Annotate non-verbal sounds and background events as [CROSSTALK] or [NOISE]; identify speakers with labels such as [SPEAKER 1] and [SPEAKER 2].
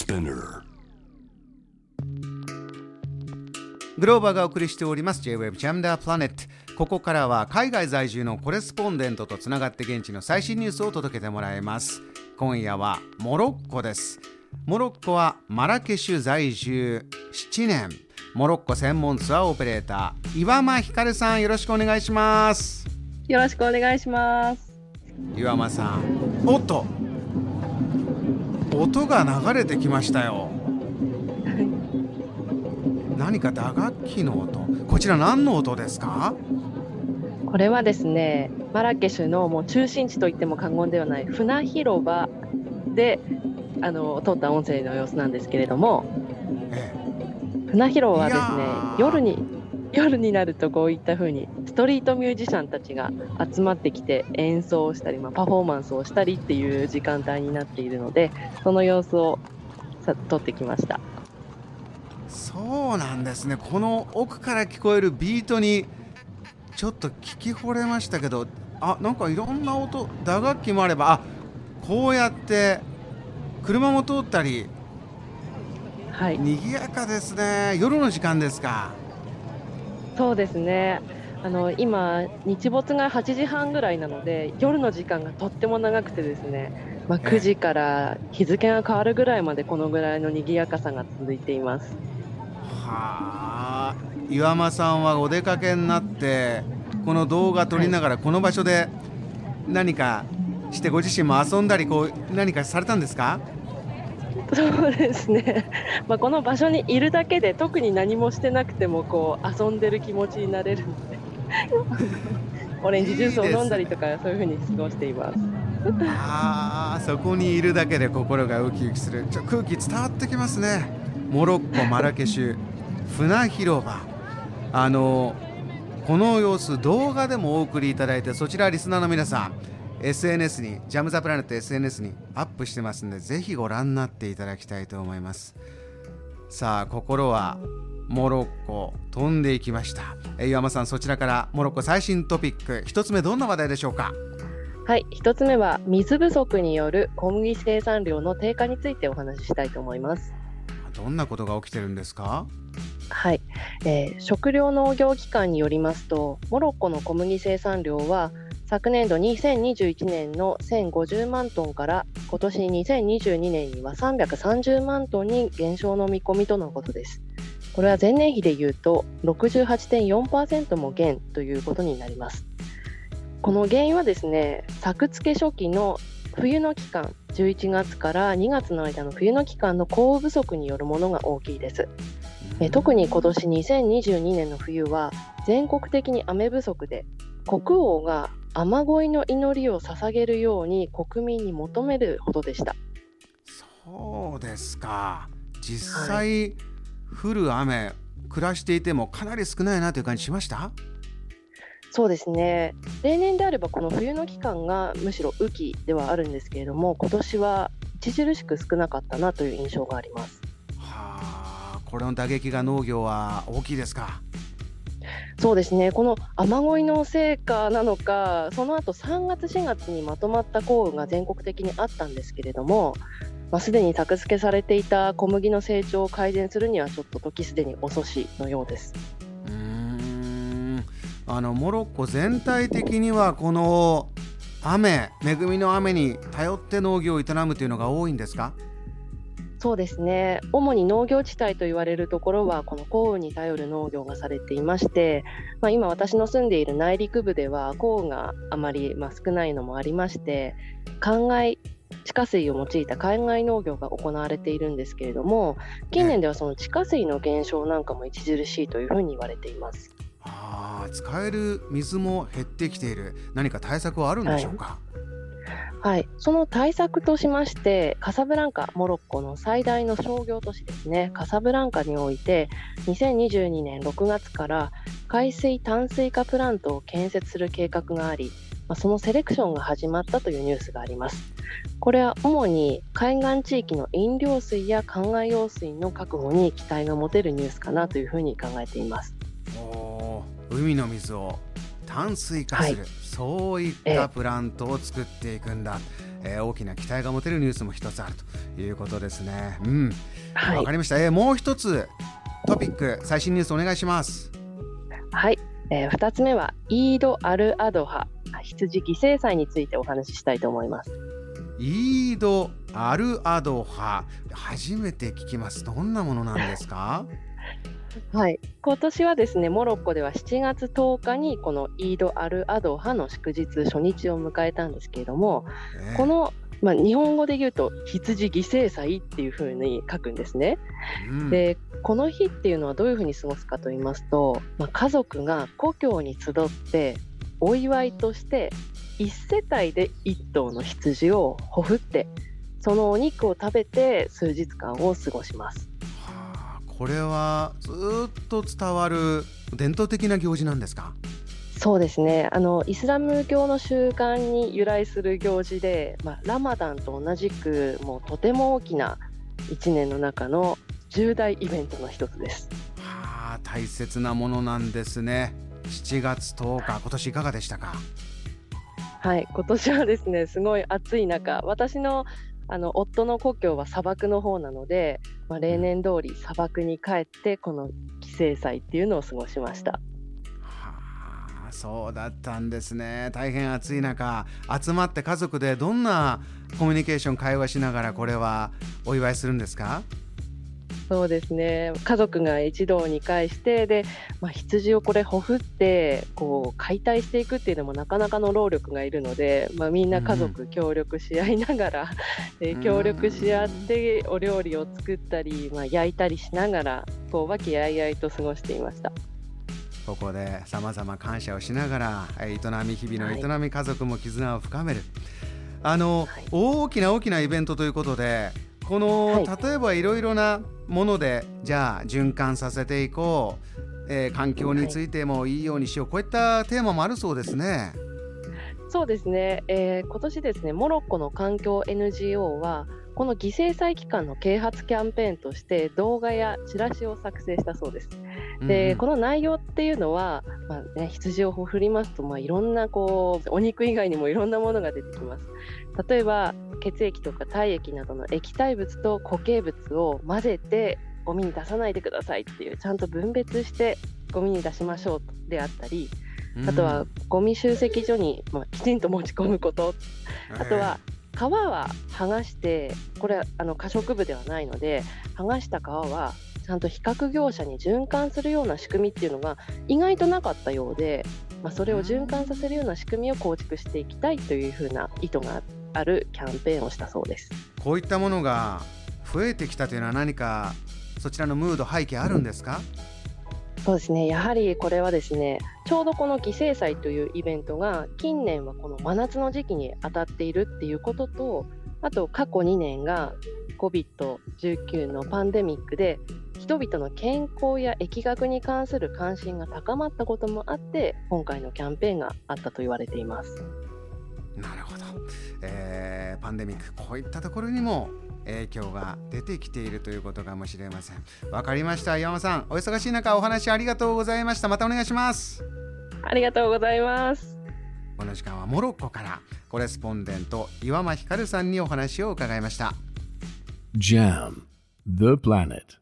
[SPEAKER 1] Spinner.
[SPEAKER 2] グローバーがお送りしております J-Web ジャムダープラネットここからは海外在住のコレスポンデントとつながって現地の最新ニュースを届けてもらいます。今夜はモロッコです。モロッコはマラケシュ在住7年。モロッコ専門ツアーオペレーター岩間ひかるさんよろしくお願いします。
[SPEAKER 3] よろしくお願いします。
[SPEAKER 2] 岩間さんおっと音が流れてきましたよ。何か打楽器の音。こちら何の音ですか？
[SPEAKER 3] これはですね、マラケシュのもう中心地と言っても過言ではない船広場であの撮った音声の様子なんですけれども、
[SPEAKER 2] え
[SPEAKER 3] 船広場はですね夜に夜になるとこういった風にストリートミュージシャンたちが集まってきて演奏をしたり、まあ、パフォーマンスをしたりっていう時間帯になっているので、その様子をさ撮ってきました。
[SPEAKER 2] そうなんですね。この奥から聞こえるビートにちょっと聞き惚れましたけどあなんかいろんな音打楽器もあればあこうやって車も通ったり
[SPEAKER 3] はい、
[SPEAKER 2] 賑やかですね。夜の時間ですか
[SPEAKER 3] そうですね。あの今日没が8時半ぐらいなので夜の時間がとっても長くてですね、まあ、
[SPEAKER 2] ええ
[SPEAKER 3] 9時から日付が変わるぐらいまでこのぐらいの賑やかさが続いています。
[SPEAKER 2] はあ岩間さんはお出かけになってこの動画撮りながらこの場所で何かしてご自身も遊んだりこう何かされたんですか？
[SPEAKER 3] そうですね。まあこの場所にいるだけで特に何もしてなくてもこう遊んでる気持ちになれるので。[LAUGHS] オレンジジュースを飲んだりとかそういう風に過ごしています。
[SPEAKER 2] あーそこにいるだけで心がウキウキするちょ空気伝わってきますねモロッコマラケシュ [LAUGHS] 船広場あのこの様子動画でもお送りいただいてそちらリスナーの皆さん SNS にジャム・ザ・プラネット SNS にアップしてますんでぜひご覧になっていただきたいと思います。さあ心はモロッコ飛んでいきました。え岩間さんそちらからモロッコ最新トピック一つ目どんな話題でしょうか？
[SPEAKER 3] はい、一つ目は水不足による小麦生産量の低下についてお話ししたいと思います。
[SPEAKER 2] どんなことが起きてるんですか？
[SPEAKER 3] はい、えー食糧農業機関によりますとモロッコの小麦生産量は昨年度2021年の1050万トンから今年2022年には330万トンに減少の見込みとのことです。これは前年比でいうと68.4%も減ということになります。この原因はですね作付け初期の冬の期間11月から2月の間の冬の期間の降雨不足によるものが大きいです。えー特に今年2022年の冬は全国的に雨不足で国王が雨乞いの祈りを捧げるように国民に求めるほどでした。
[SPEAKER 2] そうですか。実際、降る雨暮らしていてもかなり少ないなという感じしました？
[SPEAKER 3] そうですね。例年であればこの冬の期間がむしろ雨季ではあるんですけれども今年は著しく少なかったなという印象があります。
[SPEAKER 2] はあこれの打撃が農業は大きいですか
[SPEAKER 3] そうですね。この雨乞いの成果なのかその後3月4月にまとまった降雨が全国的にあったんですけれども、まあ、すでに作付けされていた小麦の成長を改善するにはちょっと時すでに遅しのようです。
[SPEAKER 2] うん。あのモロッコ全体的にはこの雨恵みの雨に頼って農業を営むというのが多いんですか？
[SPEAKER 3] そうですね。主に農業地帯と言われるところはこの降雨に頼る農業がされていまして、まあ、今私の住んでいる内陸部では降雨があまりまあ少ないのもありまして灌漑地下水を用いた海外農業が行われているんですけれども近年ではその地下水の減少なんかも著しいというふうに言われています。
[SPEAKER 2] あー使える水も減ってきている。何か対策はあるんでしょうか、
[SPEAKER 3] はい、その対策としましてカサブランカモロッコの最大の商業都市ですね。カサブランカにおいて2022年6月から海水淡水化プラントを建設する計画があり、ま、そのセレクションが始まったというニュースがあります。これは主に海岸地域の飲料水や灌漑用水の確保に期待が持てるニュースかなというふうに考えています。
[SPEAKER 2] おー海の水を。淡水化する、そういったプラントを作っていくんだ、えー、大きな期待が持てるニュースも一つあるということですね。うん、わ、
[SPEAKER 3] はい、
[SPEAKER 2] かりました。えー、もう一つトピック最新ニュースお願いします。
[SPEAKER 3] はい、えー、2つ目はイード・アル・アドハ羊犠牲祭についてお話ししたいと思います。
[SPEAKER 2] イード・アル・アドハ初めて聞きますどんなものなんですか？
[SPEAKER 3] はい、今年はですねモロッコでは7月10日にこのイード・アル・アドハの祝日初日を迎えたんですけれども、えー、この、まあ、日本語で言うと羊犠牲祭っていうふうに書くんですね。うん、でこの日っていうのはどういうふうに過ごすかと言いますと、まあ、家族が故郷に集ってお祝いとして1世帯で1頭の羊をほふってそのお肉を食べて数日間を過ごします。
[SPEAKER 2] これはずっと伝わる伝統的な行事なんですか？
[SPEAKER 3] そうですねあのイスラム教の習慣に由来する行事で、まあ、ラマダンと同じくもうとても大きな1年の中の重大イベントの一つです。
[SPEAKER 2] はあ大切なものなんですね。7月10日今年いかがでしたか？
[SPEAKER 3] はい今年はですねすごい暑い中私のあの夫の故郷は砂漠の方なので、まあ、例年通り砂漠に帰ってこの帰省祭っていうのを過ごしました。
[SPEAKER 2] はあ、そうだったんですね。大変暑い中集まって家族でどんなコミュニケーション会話しながらこれはお祝いするんですか？
[SPEAKER 3] そうですね。家族が一堂に会してで、まあ、羊をこれほふってこう解体していくっていうのもなかなかの労力がいるので、まあ、みんな家族協力し合いながら、うん、え協力し合ってお料理を作ったり、まあ、焼いたりしながらこう和気あいあいと過ごしていました。
[SPEAKER 2] ここでさまざま感謝をしながら営み日々の営み、家族も絆を深める。あの、はい、大きな大きなイベントということでこの、はい、例えばいろいろなものでじゃあ循環させていこう、えー、環境についてもいいようにしよう、こういったテーマもあるそうですね。
[SPEAKER 3] そうですね、えー、今年ですねモロッコの環境 NGO はこの犠牲祭期間の啓発キャンペーンとして動画やチラシを作成したそうです。で、うん、この内容っていうのは、まあね、羊を振りますと、まあ、いろんなこうお肉以外にもいろんなものが出てきます。例えば血液とか体液などの液体物と固形物を混ぜてゴミに出さないでくださいっていうちゃんと分別してゴミに出しましょうであったり、あとはゴミ集積所に、まあ、きちんと持ち込むこと、あとは皮は剥がしてこれあの可食部ではないので剥がした皮はちゃんと比較業者に循環するような仕組みっていうのが意外となかったようで、まあ、それを循環させるような仕組みを構築していきたいというふうな意図があるキャンペーンをしたそうです。
[SPEAKER 2] こういったものが増えてきたというのは何かそちらのムード背景あるんですか？
[SPEAKER 3] そうですねやはりこれはですねちょうどこの犠牲祭というイベントが近年はこの真夏の時期に当たっているっていうこととあと過去2年が COVID-19 のパンデミックで人々の健康や疫学に関する関心が高まったこともあって今回のキャンペーンがあったと言われています。
[SPEAKER 2] なるほど、えー、パンデミックこういったところにも影響が出てきているということかもしれません。わかりました。岩間さんお忙しい中お話ありがとうございました。またお願いします。
[SPEAKER 3] ありがとうございます。
[SPEAKER 2] この時間はモロッコからコレスポンデント岩間ひかるさんにお話を伺いました。JAM The Planet